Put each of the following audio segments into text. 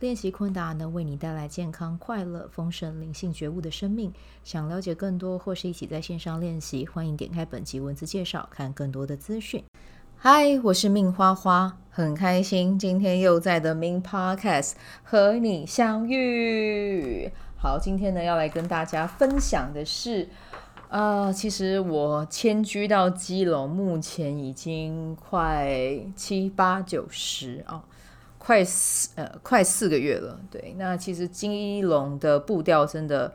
练习昆达能为你带来健康、快乐、丰盛、灵性觉悟的生命。想了解更多或是一起在线上练习，欢迎点开本集文字介绍，看更多的资讯。嗨，我是命花花，很开心今天又在 The Min Podcast 和你相遇。好，今天呢要来跟大家分享的是，呃，其实我迁居到基隆，目前已经快七八九十啊。快四呃快四个月了，对，那其实基隆的步调真的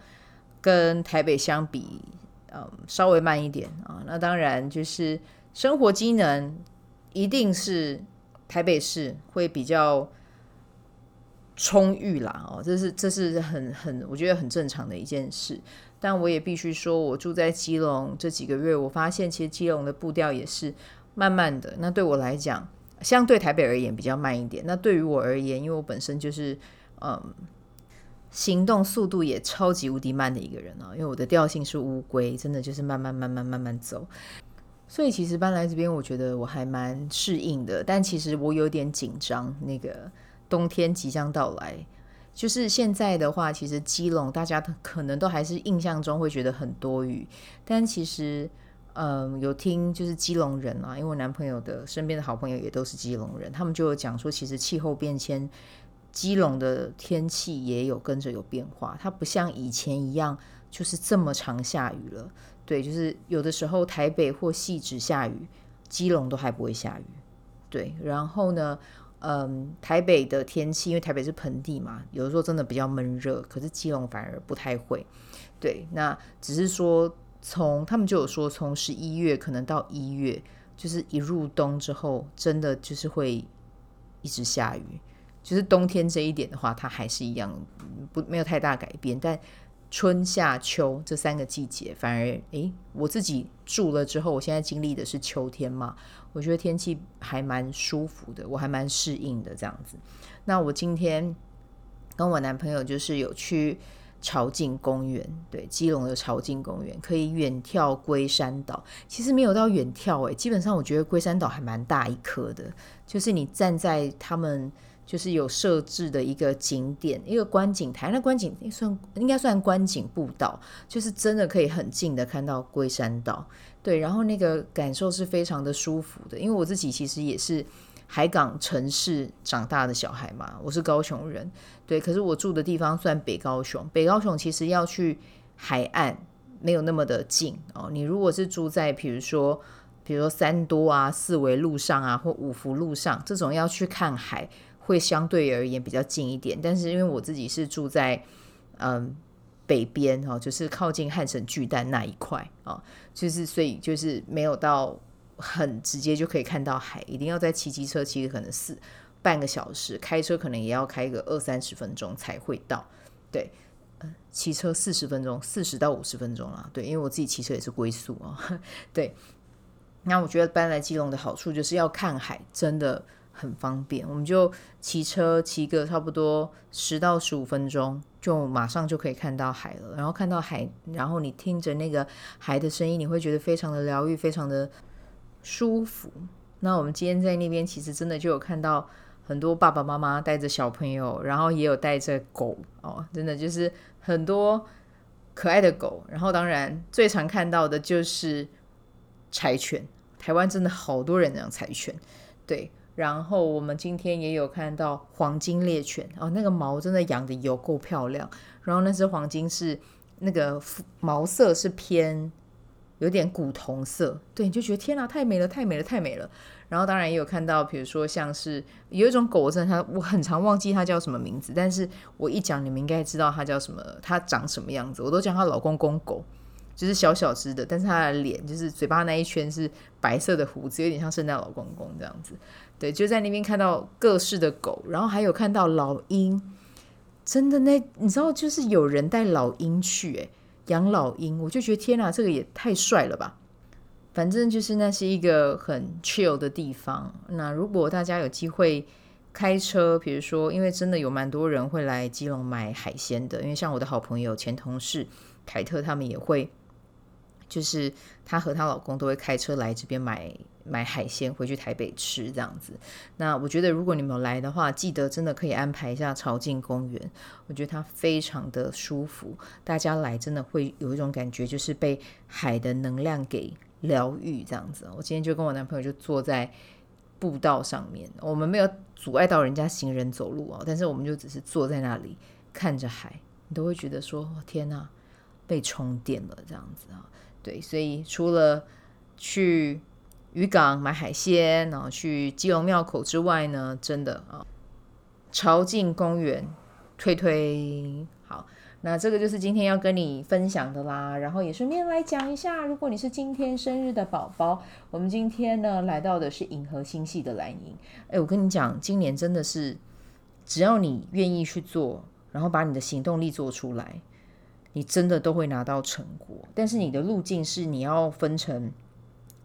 跟台北相比，嗯，稍微慢一点啊。那当然就是生活机能一定是台北市会比较充裕啦，哦，这是这是很很我觉得很正常的一件事。但我也必须说，我住在基隆这几个月，我发现其实基隆的步调也是慢慢的。那对我来讲，相对台北而言比较慢一点。那对于我而言，因为我本身就是嗯，行动速度也超级无敌慢的一个人啊。因为我的调性是乌龟，真的就是慢慢慢慢慢慢走。所以其实搬来这边，我觉得我还蛮适应的。但其实我有点紧张，那个冬天即将到来。就是现在的话，其实基隆大家可能都还是印象中会觉得很多雨，但其实。嗯，有听就是基隆人啊，因为我男朋友的身边的好朋友也都是基隆人，他们就有讲说，其实气候变迁，基隆的天气也有跟着有变化，它不像以前一样就是这么常下雨了。对，就是有的时候台北或汐止下雨，基隆都还不会下雨。对，然后呢，嗯，台北的天气，因为台北是盆地嘛，有的时候真的比较闷热，可是基隆反而不太会。对，那只是说。从他们就有说，从十一月可能到一月，就是一入冬之后，真的就是会一直下雨。就是冬天这一点的话，它还是一样不没有太大改变。但春夏秋这三个季节，反而诶，我自己住了之后，我现在经历的是秋天嘛，我觉得天气还蛮舒服的，我还蛮适应的这样子。那我今天跟我男朋友就是有去。朝境公园，对，基隆的朝境公园可以远眺龟山岛。其实没有到远眺诶，基本上我觉得龟山岛还蛮大一颗的。就是你站在他们就是有设置的一个景点，一个观景台，那观景算应该算观景步道，就是真的可以很近的看到龟山岛。对，然后那个感受是非常的舒服的，因为我自己其实也是。海港城市长大的小孩嘛，我是高雄人，对，可是我住的地方算北高雄，北高雄其实要去海岸没有那么的近哦。你如果是住在比如说，比如说三多啊、四维路上啊，或五福路上这种要去看海，会相对而言比较近一点。但是因为我自己是住在嗯北边哦，就是靠近汉神巨蛋那一块哦，就是所以就是没有到。很直接就可以看到海，一定要在骑机车骑个可能四半个小时，开车可能也要开个二三十分钟才会到。对，骑车四十分钟，四十到五十分钟啦。对，因为我自己骑车也是龟速啊。对，那我觉得搬来基隆的好处就是要看海，真的很方便。我们就骑车骑个差不多十到十五分钟，就马上就可以看到海了。然后看到海，然后你听着那个海的声音，你会觉得非常的疗愈，非常的。舒服。那我们今天在那边，其实真的就有看到很多爸爸妈妈带着小朋友，然后也有带着狗哦，真的就是很多可爱的狗。然后当然最常看到的就是柴犬，台湾真的好多人养柴犬，对。然后我们今天也有看到黄金猎犬哦，那个毛真的养的有够漂亮。然后那只黄金是那个毛色是偏。有点古铜色，对，你就觉得天哪，太美了，太美了，太美了。然后当然也有看到，比如说像是有一种狗，真的它我很常忘记它叫什么名字，但是我一讲你们应该知道它叫什么，它长什么样子。我都叫它老公公狗，就是小小只的，但是它的脸就是嘴巴那一圈是白色的胡子，有点像圣诞老公公这样子。对，就在那边看到各式的狗，然后还有看到老鹰，真的那你知道就是有人带老鹰去诶、养老鹰，我就觉得天哪，这个也太帅了吧！反正就是那是一个很 chill 的地方。那如果大家有机会开车，比如说，因为真的有蛮多人会来基隆买海鲜的，因为像我的好朋友、前同事凯特，他们也会，就是她和她老公都会开车来这边买。买海鲜回去台北吃这样子，那我觉得如果你们有来的话，记得真的可以安排一下潮境公园，我觉得它非常的舒服，大家来真的会有一种感觉，就是被海的能量给疗愈这样子。我今天就跟我男朋友就坐在步道上面，我们没有阻碍到人家行人走路哦，但是我们就只是坐在那里看着海，你都会觉得说天哪，被充电了这样子啊。对，所以除了去。渔港买海鲜，然后去基隆庙口之外呢，真的啊，潮境公园推推好。那这个就是今天要跟你分享的啦。然后也顺便来讲一下，如果你是今天生日的宝宝，我们今天呢来到的是银河星系的蓝鹰。哎，我跟你讲，今年真的是，只要你愿意去做，然后把你的行动力做出来，你真的都会拿到成果。但是你的路径是你要分成。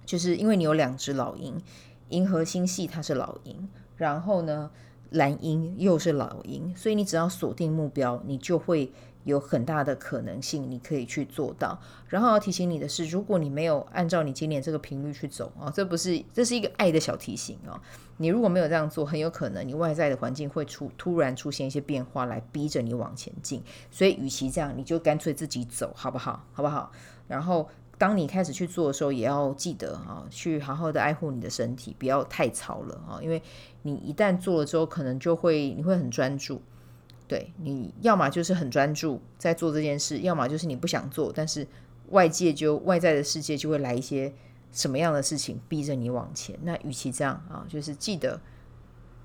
就是因为你有两只老鹰，银河星系它是老鹰，然后呢，蓝鹰又是老鹰，所以你只要锁定目标，你就会有很大的可能性，你可以去做到。然后要提醒你的是，如果你没有按照你今年这个频率去走啊，这不是，这是一个爱的小提醒啊。你如果没有这样做，很有可能你外在的环境会出突然出现一些变化来逼着你往前进。所以，与其这样，你就干脆自己走，好不好？好不好？然后。当你开始去做的时候，也要记得啊，去好好的爱护你的身体，不要太操了啊，因为你一旦做了之后，可能就会你会很专注，对，你要么就是很专注在做这件事，要么就是你不想做，但是外界就外在的世界就会来一些什么样的事情逼着你往前。那与其这样啊，就是记得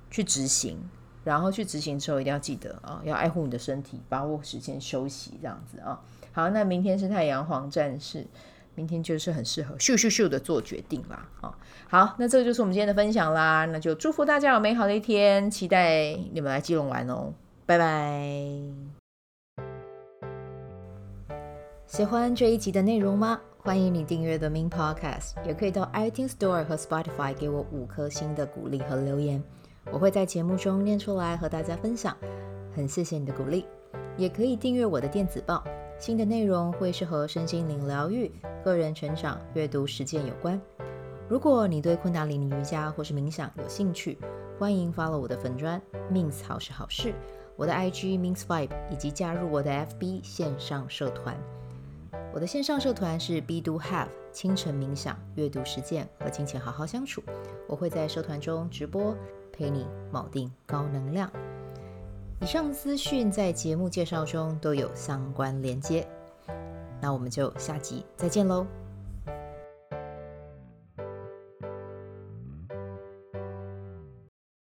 去执行，然后去执行之后一定要记得啊，要爱护你的身体，把握时间休息，这样子啊。好，那明天是太阳黄战士。明天就是很适合咻咻咻的做决定啦，好，好，那这个就是我们今天的分享啦，那就祝福大家有美好的一天，期待你们来基隆玩哦，拜拜。喜欢这一集的内容吗？欢迎你订阅 The Min Podcast，也可以到 iTunes Store 和 Spotify 给我五颗星的鼓励和留言，我会在节目中念出来和大家分享，很谢谢你的鼓励，也可以订阅我的电子报。新的内容会是和身心灵疗愈、个人成长、阅读实践有关。如果你对昆达里尼瑜伽或是冥想有兴趣，欢迎 follow 我的粉专 Min 好是好事，我的 IG Min's Vibe，以及加入我的 FB 线上社团。我的线上社团是 B Do Have 清晨冥想、阅读实践和金钱好好相处。我会在社团中直播，陪你锚定高能量。以上资讯在节目介绍中都有相关连接，那我们就下集再见喽。